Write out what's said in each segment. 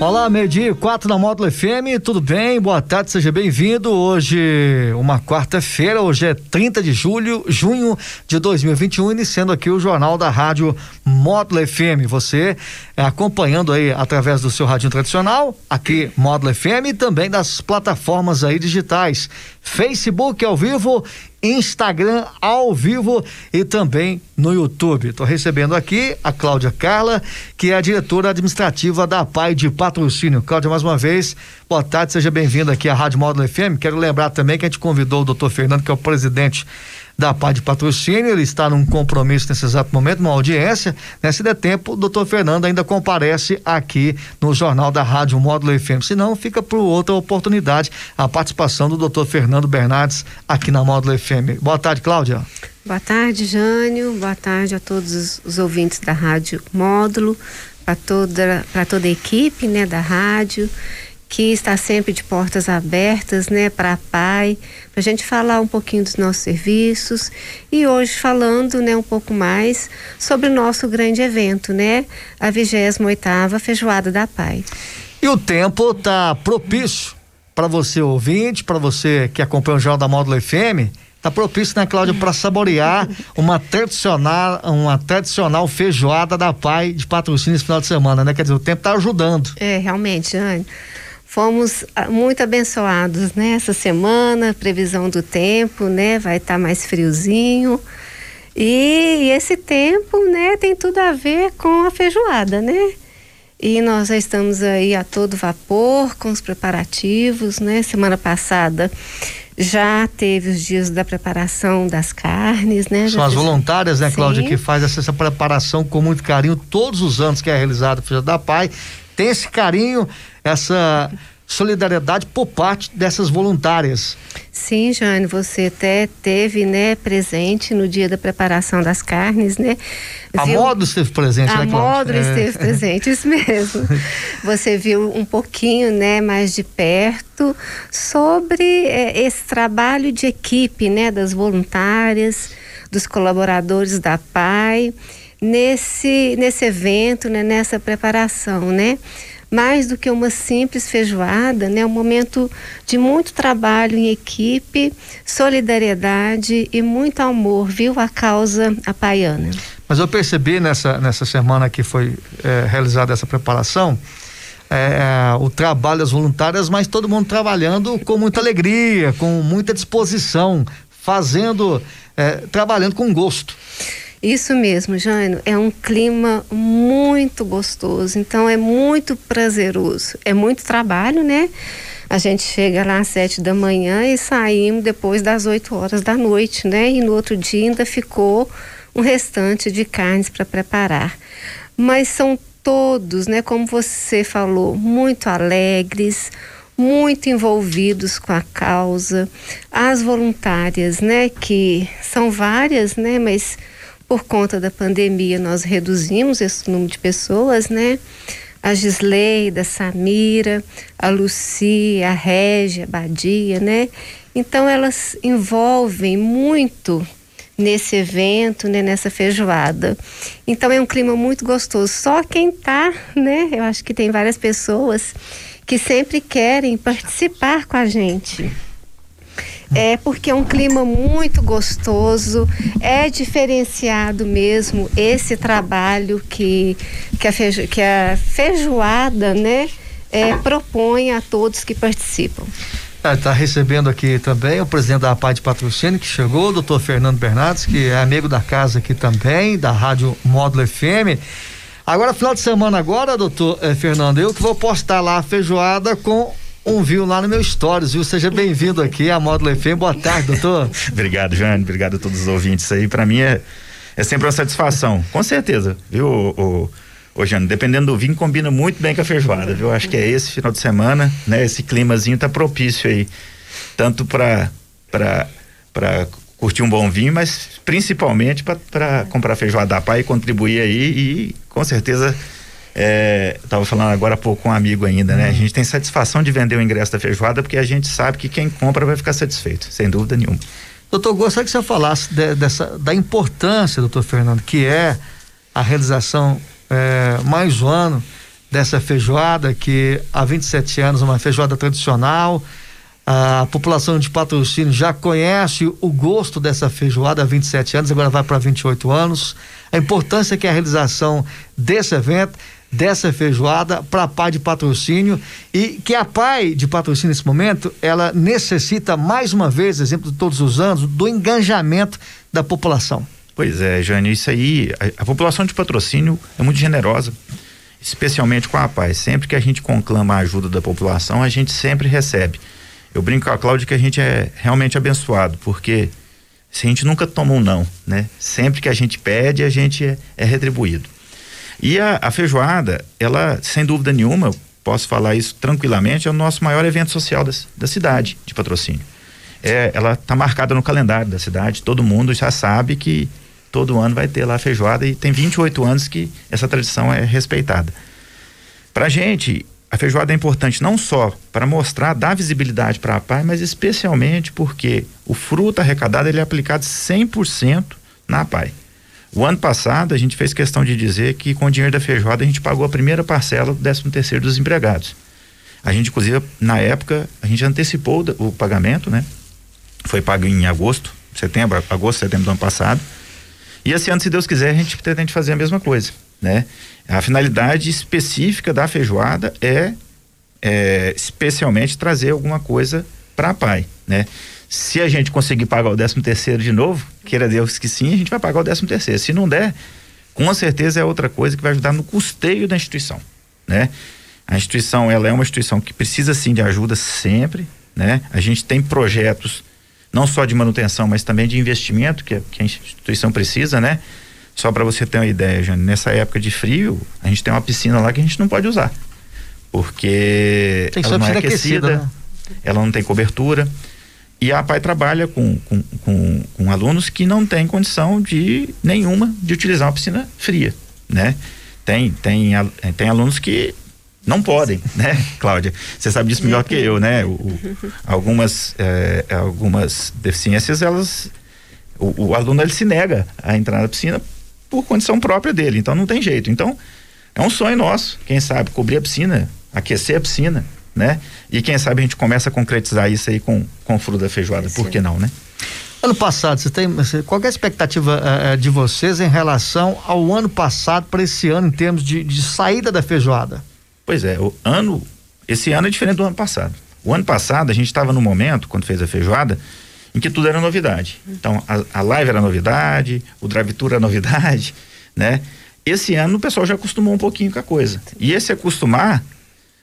Olá, meio-dia, quatro na Módulo FM, tudo bem? Boa tarde, seja bem-vindo. Hoje, uma quarta-feira, hoje é 30 de julho, junho de 2021, iniciando aqui o Jornal da Rádio Módulo FM. Você é, acompanhando aí através do seu radinho tradicional, aqui Módulo FM e também das plataformas aí digitais, Facebook ao vivo Instagram ao vivo e também no YouTube. Estou recebendo aqui a Cláudia Carla, que é a diretora administrativa da PAI de Patrocínio. Cláudia, mais uma vez, boa tarde, seja bem-vinda aqui à Rádio Módulo FM. Quero lembrar também que a gente convidou o doutor Fernando, que é o presidente da PAI de Patrocínio, ele está num compromisso nesse exato momento, uma audiência, né? Se der tempo, o doutor Fernando ainda comparece aqui no Jornal da Rádio Módulo FM, senão fica por outra oportunidade a participação do doutor Fernando Bernardes aqui na Módulo FM. Boa tarde, Cláudia. Boa tarde, Jânio, boa tarde a todos os, os ouvintes da Rádio Módulo, para toda, toda a equipe, né, da rádio, que está sempre de portas abertas, né, para a PAI, para a gente falar um pouquinho dos nossos serviços e hoje falando, né, um pouco mais sobre o nosso grande evento, né, a 28 oitava Feijoada da PAI. E o tempo tá propício para você ouvinte, para você que acompanha o Jornal da Módulo FM, tá propício, né, Cláudia, para saborear uma tradicional, uma tradicional feijoada da PAI de patrocínio esse final de semana, né? Quer dizer, o tempo tá ajudando. É, realmente, Anne. Fomos ah, muito abençoados nessa né? semana, previsão do tempo, né? Vai estar tá mais friozinho. E esse tempo, né, tem tudo a ver com a feijoada, né? E nós já estamos aí a todo vapor com os preparativos, né? Semana passada já teve os dias da preparação das carnes, né? São já as voluntárias, né, Cláudia, que faz essa, essa, preparação com muito carinho todos os anos que é realizada a Feijoada da Pai. Tem esse carinho essa solidariedade por parte dessas voluntárias. Sim, Jane, você até teve, né, presente no dia da preparação das carnes, né? A viu... modo esteve presente, a né, modo é. esteve presente, isso mesmo. Você viu um pouquinho, né, mais de perto sobre é, esse trabalho de equipe, né, das voluntárias, dos colaboradores da PAI, nesse, nesse evento, né, nessa preparação, né? Mais do que uma simples feijoada, né? Um momento de muito trabalho em equipe, solidariedade e muito amor, viu? A causa apaiana. Mas eu percebi nessa, nessa semana que foi é, realizada essa preparação, é, o trabalho das voluntárias, mas todo mundo trabalhando com muita alegria, com muita disposição, fazendo, é, trabalhando com gosto. Isso mesmo, Jânio, é um clima muito gostoso, então é muito prazeroso. É muito trabalho, né? A gente chega lá às sete da manhã e saímos depois das oito horas da noite, né? E no outro dia ainda ficou um restante de carnes para preparar. Mas são todos, né? Como você falou, muito alegres, muito envolvidos com a causa. As voluntárias, né? Que são várias, né? Mas por conta da pandemia, nós reduzimos esse número de pessoas, né? A Gisleida, a Samira, a Lucia, a Régia, a Badia, né? Então, elas envolvem muito nesse evento, né, nessa feijoada. Então é um clima muito gostoso. Só quem tá, né? Eu acho que tem várias pessoas que sempre querem participar com a gente é porque é um clima muito gostoso, é diferenciado mesmo esse trabalho que, que, a, que a feijoada, né, é, propõe a todos que participam. Está é, recebendo aqui também o presidente da APAD Patrocínio, que chegou, o doutor Fernando Bernardes, que é amigo da casa aqui também, da Rádio Módulo FM. Agora, final de semana agora, doutor eh, Fernando, eu que vou postar lá a feijoada com um viu lá no meu stories, viu? Seja bem-vindo aqui à Módulo FM. Boa tarde, doutor. Obrigado, Jane. Obrigado a todos os ouvintes aí. Para mim é, é sempre uma satisfação. Com certeza, viu, o, o, Jane? Dependendo do vinho, combina muito bem com a feijoada, viu? Acho que é esse final de semana, né? Esse climazinho tá propício aí. Tanto para para para curtir um bom vinho, mas principalmente para comprar feijoada da pai e contribuir aí e com certeza é, estava falando agora há pouco com um amigo ainda, né? A gente tem satisfação de vender o ingresso da feijoada porque a gente sabe que quem compra vai ficar satisfeito, sem dúvida nenhuma. Doutor, gostaria que você falasse de, dessa, da importância, doutor Fernando, que é a realização é, mais um ano dessa feijoada, que há 27 anos é uma feijoada tradicional, a população de patrocínio já conhece o gosto dessa feijoada há 27 anos, agora vai para 28 anos. A importância que é a realização desse evento, dessa feijoada para a PAI de patrocínio e que a PAI de patrocínio nesse momento, ela necessita mais uma vez, exemplo de todos os anos, do engajamento da população. Pois é, Jane, isso aí, a, a população de patrocínio é muito generosa especialmente com a paz. Sempre que a gente conclama a ajuda da população, a gente sempre recebe. Eu brinco com a Cláudia que a gente é realmente abençoado, porque se a gente nunca toma um não, né? Sempre que a gente pede, a gente é, é retribuído. E a, a, feijoada, ela, sem dúvida nenhuma, posso falar isso tranquilamente, é o nosso maior evento social da, da cidade de patrocínio. É, ela está marcada no calendário da cidade, todo mundo já sabe que todo ano vai ter lá a feijoada e tem 28 anos que essa tradição é respeitada. Pra gente, a feijoada é importante não só para mostrar, dar visibilidade para a PAI, mas especialmente porque o fruto arrecadado ele é aplicado 100% na PAI. O ano passado a gente fez questão de dizer que com o dinheiro da feijoada a gente pagou a primeira parcela do 13 terceiro dos empregados. A gente inclusive na época a gente antecipou o pagamento, né? Foi pago em agosto, setembro, agosto, setembro do ano passado. E esse ano, se Deus quiser, a gente pretende fazer a mesma coisa, né? A finalidade específica da feijoada é, é especialmente trazer alguma coisa para a pai, né? Se a gente conseguir pagar o 13 terceiro de novo, queira Deus que sim, a gente vai pagar o 13 terceiro. Se não der, com certeza é outra coisa que vai ajudar no custeio da instituição, né? A instituição, ela é uma instituição que precisa sim de ajuda sempre, né? A gente tem projetos não só de manutenção, mas também de investimento que, que a instituição precisa, né? Só para você ter uma ideia, Jane, nessa época de frio, a gente tem uma piscina lá que a gente não pode usar. Porque tem ela não é aquecida, aquecida né? ela não tem cobertura. E a PAI trabalha com, com, com, com, alunos que não têm condição de nenhuma de utilizar uma piscina fria, né? Tem, tem, tem alunos que não podem, né, Cláudia? Você sabe disso melhor que eu, né? O, o, algumas, é, algumas deficiências, elas. O, o, aluno ele se nega a entrar na piscina por condição própria dele, então não tem jeito. Então, é um sonho nosso, quem sabe, cobrir a piscina, aquecer a piscina, né? E quem sabe a gente começa a concretizar isso aí com, com o fruto da feijoada, Sim. por que não, né? Ano passado, você tem, qual é a expectativa uh, de vocês em relação ao ano passado para esse ano em termos de, de saída da feijoada? Pois é, o ano, esse ano é diferente do ano passado. O ano passado a gente estava no momento, quando fez a feijoada, em que tudo era novidade. Então, a, a live era novidade, o drive-tour era novidade, né? Esse ano o pessoal já acostumou um pouquinho com a coisa. E esse acostumar,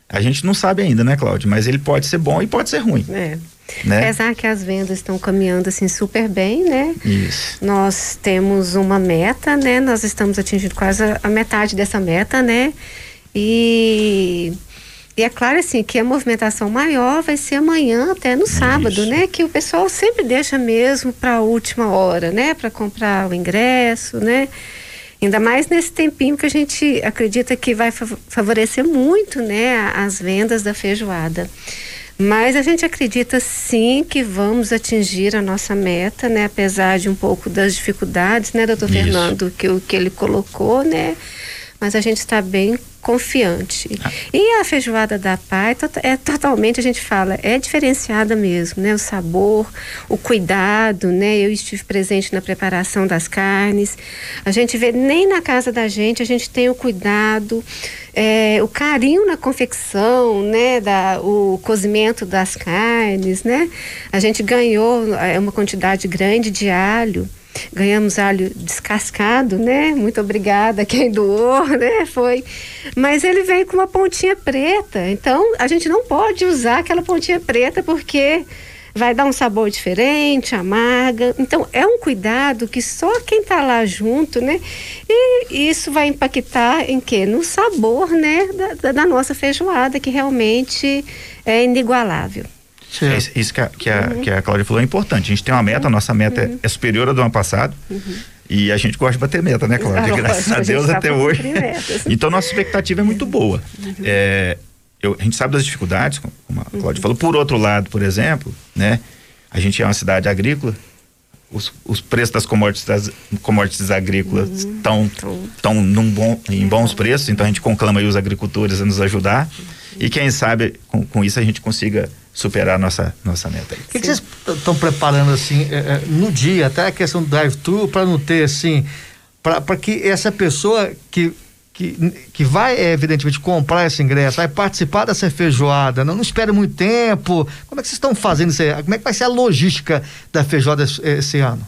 a gente não sabe ainda, né, Cláudio? Mas ele pode ser bom e pode ser ruim. É. Né? Apesar que as vendas estão caminhando assim super bem, né? Isso. Nós temos uma meta, né? Nós estamos atingindo quase a metade dessa meta, né? E, e é claro assim que a movimentação maior vai ser amanhã até no sábado, Isso. né? Que o pessoal sempre deixa mesmo para a última hora, né? Para comprar o ingresso, né? Ainda mais nesse tempinho que a gente acredita que vai favorecer muito, né, as vendas da feijoada. Mas a gente acredita sim que vamos atingir a nossa meta, né? Apesar de um pouco das dificuldades, né, doutor Isso. Fernando, que o que ele colocou, né? Mas a gente está bem confiante. Ah. E a feijoada da pai é totalmente, a gente fala, é diferenciada mesmo, né? O sabor, o cuidado, né? Eu estive presente na preparação das carnes. A gente vê nem na casa da gente, a gente tem o cuidado, é, o carinho na confecção, né? Da, o cozimento das carnes, né? A gente ganhou é, uma quantidade grande de alho ganhamos alho descascado, né? Muito obrigada quem doou, né? Foi. Mas ele veio com uma pontinha preta. Então, a gente não pode usar aquela pontinha preta porque vai dar um sabor diferente, amarga. Então, é um cuidado que só quem está lá junto, né? E isso vai impactar em quê? No sabor, né? Da, da nossa feijoada, que realmente é inigualável. É isso que a, que, a, uhum. que a Cláudia falou é importante. A gente tem uma meta, a nossa meta uhum. é superior à do ano passado. Uhum. E a gente gosta de bater meta, né, Cláudia? Graças a, Deus tá até hoje. então, nossa expectativa é muito boa. Uhum. É, eu, a gente sabe das dificuldades, como a Cláudia uhum. falou. Por outro lado, por exemplo, né, a gente é uma cidade agrícola, os, os preços das commodities, das commodities agrícolas estão uhum. num bom, em bons preços, então a gente conclama os agricultores a nos ajudar uhum. e quem sabe com, com isso a gente consiga superar a nossa, nossa meta. O que, que, vocês estão preparando assim é, é, no dia, até a questão do drive-thru, para não ter assim, para que essa pessoa que que, que vai, é, evidentemente, comprar esse ingresso, vai participar dessa feijoada, não, não espera muito tempo. Como é que vocês estão fazendo isso aí? Como é que vai ser a logística da feijoada esse, esse ano?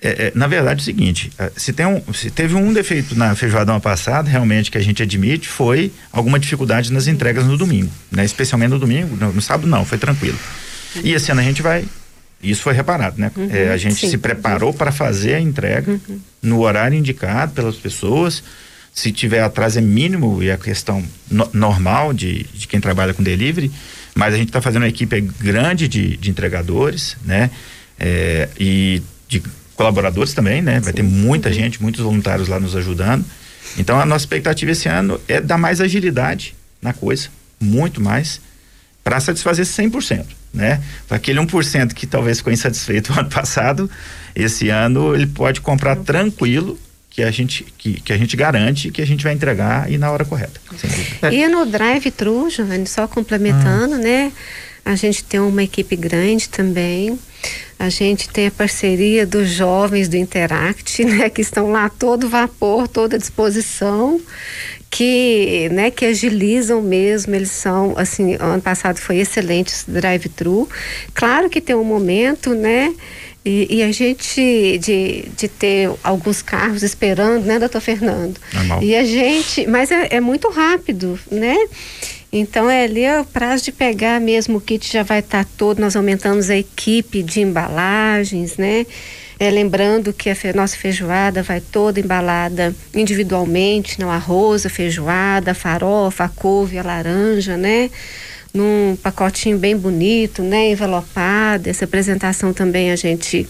É, é, na verdade, é o seguinte: é, se, tem um, se teve um defeito na feijoada ano passado, realmente, que a gente admite, foi alguma dificuldade nas entregas no domingo, né? Especialmente no domingo, no, no sábado não, foi tranquilo. E esse ano a gente vai isso foi reparado, né? Uhum, é, a gente sim. se preparou para fazer a entrega uhum. no horário indicado pelas pessoas. Se tiver atraso é mínimo e é a questão no, normal de, de quem trabalha com delivery, mas a gente está fazendo uma equipe grande de, de entregadores, né? É, e de colaboradores também, né? Vai sim. ter muita uhum. gente, muitos voluntários lá nos ajudando. Então a nossa expectativa esse ano é dar mais agilidade na coisa, muito mais, para satisfazer 100% né? Aquele 1% que talvez ficou insatisfeito no ano passado, esse ano ele pode comprar tranquilo que a gente que, que a gente garante que a gente vai entregar e na hora correta. E no drive-thru, Giovanni, só complementando, ah. né? A gente tem uma equipe grande também. A gente tem a parceria dos jovens do Interact, né, que estão lá todo vapor, toda disposição que, né, que agilizam mesmo, eles são, assim, ano passado foi excelente esse drive-thru. Claro que tem um momento, né, e, e, a gente, de, de ter alguns carros esperando, né, doutor Fernando? Normal. E a gente, mas é, é muito rápido, né? Então é ali é o prazo de pegar mesmo o kit já vai estar tá todo, nós aumentamos a equipe de embalagens, né? É, lembrando que a fe nossa feijoada vai toda embalada individualmente, no arroz, a feijoada, a farofa, a couve, a laranja, né? Num pacotinho bem bonito, né? Envelopado. Essa apresentação também a gente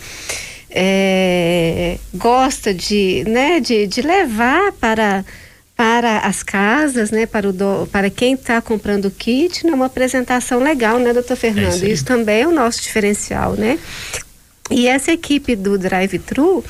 é, gosta de, né? de, de levar para para as casas, né, para, o do, para quem está comprando o kit, né, uma apresentação legal, né, doutor Fernando? É isso também é o nosso diferencial, né? E essa equipe do drive-thru,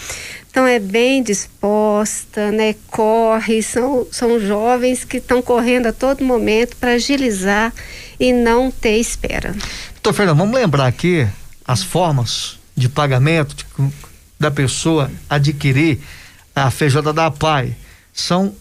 então é bem disposta, né? Corre, são, são jovens que estão correndo a todo momento para agilizar e não ter espera. Doutor Fernando, vamos lembrar aqui as formas de pagamento de, da pessoa adquirir a feijoada da PAI. São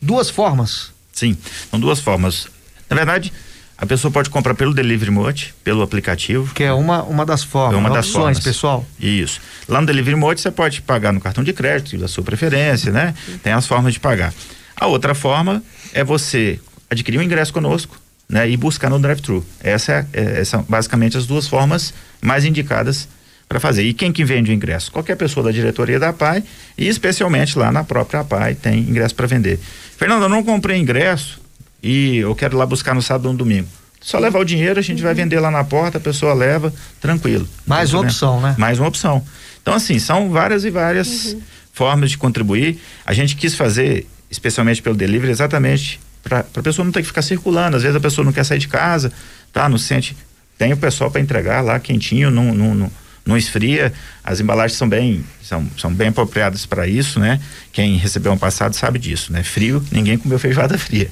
duas formas. Sim, são duas formas. Na verdade, a pessoa pode comprar pelo Delivery Mode, pelo aplicativo. Que é uma, uma das formas, é uma das opções, formas. pessoal. Isso. Lá no Delivery Mode você pode pagar no cartão de crédito da sua preferência, né? Tem as formas de pagar. A outra forma é você adquirir um ingresso conosco, né? E buscar no drive-thru. Essa é, é, são basicamente as duas formas mais indicadas para fazer. E quem que vende o ingresso? Qualquer pessoa da diretoria da PAI e especialmente lá na própria PAI tem ingresso para vender. Fernando, eu não comprei ingresso, e eu quero ir lá buscar no sábado ou no domingo. Só levar o dinheiro, a gente vai vender lá na porta, a pessoa leva, tranquilo. Mais uma opção, né? Mais uma opção. Então, assim, são várias e várias uhum. formas de contribuir. A gente quis fazer, especialmente pelo delivery, exatamente para a pessoa não ter que ficar circulando. Às vezes a pessoa não quer sair de casa, tá? Não sente. Tem o pessoal para entregar lá quentinho, não, não, não, não esfria. As embalagens são bem, são, são bem apropriadas para isso, né? Quem recebeu um passado sabe disso, né? Frio, ninguém comeu feijoada fria.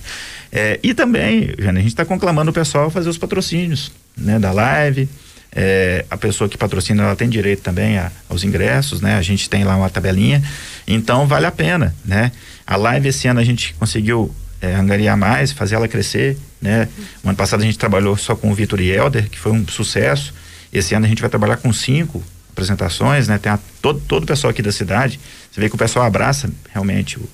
É, e também, a gente está conclamando o pessoal a fazer os patrocínios, né? Da live. É, a pessoa que patrocina ela tem direito também a, aos ingressos, né? A gente tem lá uma tabelinha, então vale a pena, né? A live esse ano a gente conseguiu é, angariar mais, fazer ela crescer, né? O ano passado a gente trabalhou só com o Vitor e Helder, que foi um sucesso. Esse ano a gente vai trabalhar com cinco apresentações, né? Tem a, todo, todo o pessoal aqui da cidade. Você vê que o pessoal abraça realmente o,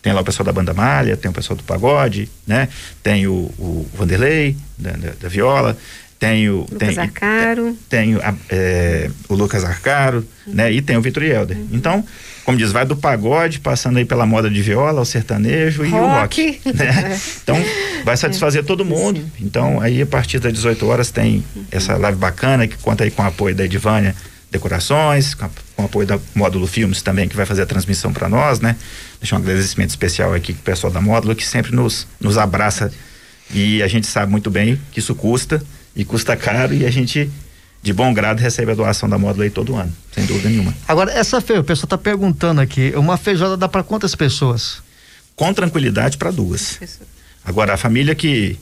tem lá o pessoal da banda malha, tem o pessoal do pagode, né? Tem o, o Vanderlei, da, da, da viola, Tenho, Lucas tenho, Arcaro. Tenho a, é, o Lucas Arcaro, uhum. né? E tem o Vitor Helder. Uhum. Então, como diz, vai do pagode, passando aí pela moda de viola, o sertanejo rock. e o rock. Né? então, vai satisfazer todo mundo. Sim. Então, aí a partir das 18 horas tem uhum. essa live bacana que conta aí com o apoio da Edivânia Decorações, com, a, com o apoio da Módulo Filmes também, que vai fazer a transmissão para nós, né? Deixar um agradecimento especial aqui pro pessoal da Módulo, que sempre nos, nos abraça. E a gente sabe muito bem que isso custa e custa caro e a gente de bom grado recebe a doação da módula aí todo ano, sem dúvida nenhuma. Agora, essa feira, o pessoal está perguntando aqui, uma feijoada dá para quantas pessoas? Com tranquilidade para duas. Agora, a família que,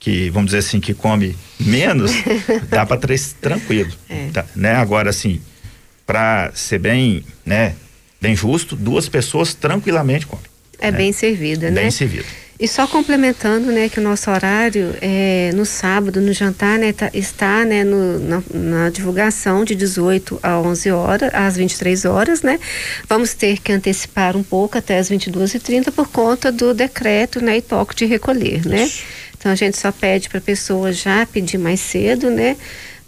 que, vamos dizer assim, que come menos, dá para três tranquilo. É. Tá, né? Agora, assim, para ser bem, né, bem justo, duas pessoas tranquilamente comem. É né? bem servida, né? Bem servida. E só complementando, né, que o nosso horário é no sábado, no jantar, né, tá, está, né, no, na, na, divulgação de 18 a 11 horas, às 23 horas, né. Vamos ter que antecipar um pouco até as 22h30 por conta do decreto, né, e toque de recolher, né. Então a gente só pede para a pessoa já pedir mais cedo, né,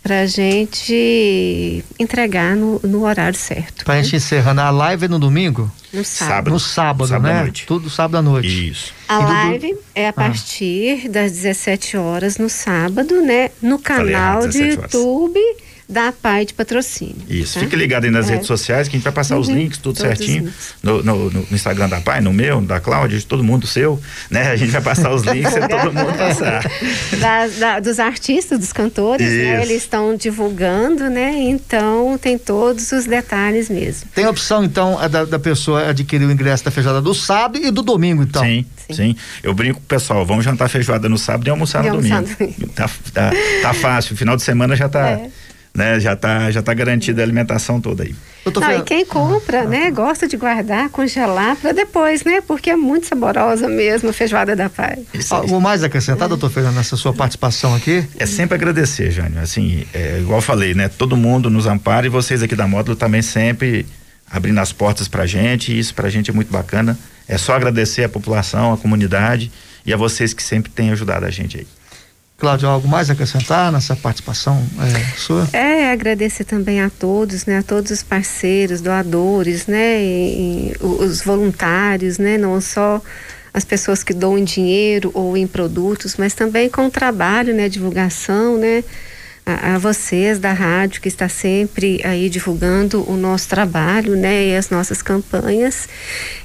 para a gente entregar no, no horário certo. Para a né? gente encerrando, a live é no domingo? No sábado. Sábado. No sábado, Sábado à né? noite. Tudo sábado à noite. Isso. A E do- live é a partir das 17 horas no sábado, né? No canal errado, de 17 horas. Da Pai de Patrocínio. Isso. tá? Fique ligado aí nas É. redes sociais que a gente vai passar os Uhum. links, tudo Todos os certinho. links. No, no, no Instagram da Pai, no meu, da Cláudia, de todo mundo seu, né? A gente vai passar os links e todo mundo passar. Da- da- dos artistas, dos cantores, né? Eles estão divulgando, né? Então tem todos os detalhes mesmo. Tem a opção, então, a da, da pessoa adquirir o ingresso da feijoada do sábado e do domingo, então. sim, Sim. sim, Eu brinco com o pessoal, vamos jantar feijoada no sábado e almoçar E no almoçar domingo. no domingo. Tá, tá, tá fácil, final de semana já tá, É. né? Já tá, já tá garantida a alimentação toda aí. Não, e quem compra, né, gosta de guardar, congelar para depois, né? Porque é muito saborosa mesmo a feijoada da aí. algo mais acrescentar, doutor Fernando, nessa sua participação aqui? É sempre agradecer, Jânio. Assim, é, igual eu falei, né? Todo mundo nos ampara e vocês aqui da Módulo também sempre abrindo as portas pra gente. E isso pra gente é muito bacana. É só agradecer a população, a comunidade e a vocês que sempre têm ajudado a gente aí. Cláudio, algo mais a acrescentar nessa participação é, sua? É, agradecer também a todos, né, a todos os parceiros, doadores, né, e, e os voluntários, né, não só as pessoas que doam em dinheiro ou em produtos, mas também com o trabalho, né, divulgação, né, a, a vocês da rádio que está sempre aí divulgando o nosso trabalho, né, e as nossas campanhas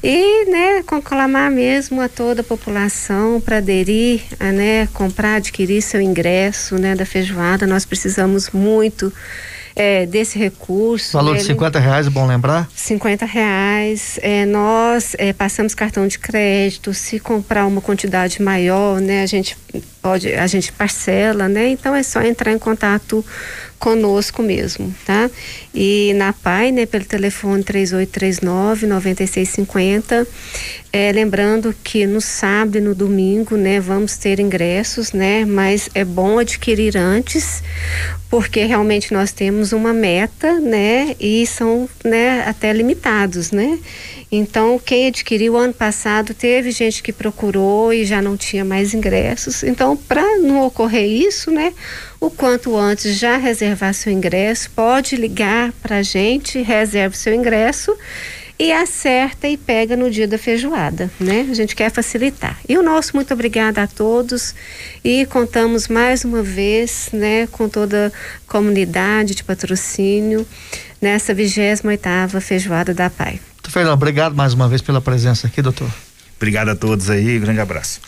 e, né, conclamar mesmo a toda a população para aderir, a, né, comprar, adquirir seu ingresso, né, da feijoada. Nós precisamos muito é, desse recurso. Valor né, de 50 reais, é bom lembrar? 50 reais. É, nós é, passamos cartão de crédito. Se comprar uma quantidade maior, né, a gente pode, a gente parcela, né? Então é só entrar em contato conosco mesmo, tá? E na PAI, né, pelo telefone 3839 9650. É, lembrando que no sábado e no domingo, né, vamos ter ingressos, né? Mas é bom adquirir antes, porque realmente nós temos uma meta, né? E são, né, até limitados, né? Então, quem adquiriu ano passado, teve gente que procurou e já não tinha mais ingressos. Então, para não ocorrer isso, né? O quanto antes já reservar seu ingresso, pode ligar para a gente, reserva seu ingresso e acerta e pega no dia da feijoada, né? A gente quer facilitar. E o nosso muito obrigada a todos e contamos mais uma vez, né, com toda a comunidade de patrocínio nessa 28ª feijoada da Pai. Doutor Fernando, obrigado mais uma vez pela presença aqui, doutor. Obrigado a todos aí, grande abraço.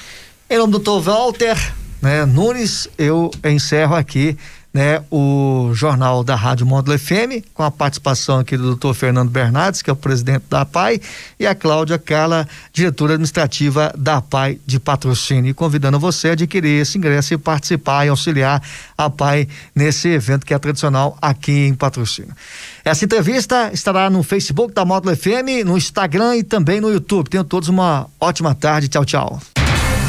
Em nome do doutor Walter né, Nunes, eu encerro aqui né, o jornal da Rádio Módulo FM, com a participação aqui do doutor Fernando Bernardes, que é o presidente da APAI, e a Cláudia Carla, diretora administrativa da APAI de patrocínio, e convidando você a adquirir esse ingresso e participar e auxiliar a APAI nesse evento que é tradicional aqui em patrocínio. Essa entrevista estará no Facebook da Módulo FM, no Instagram e também no YouTube. Tenham todos uma ótima tarde. Tchau, tchau.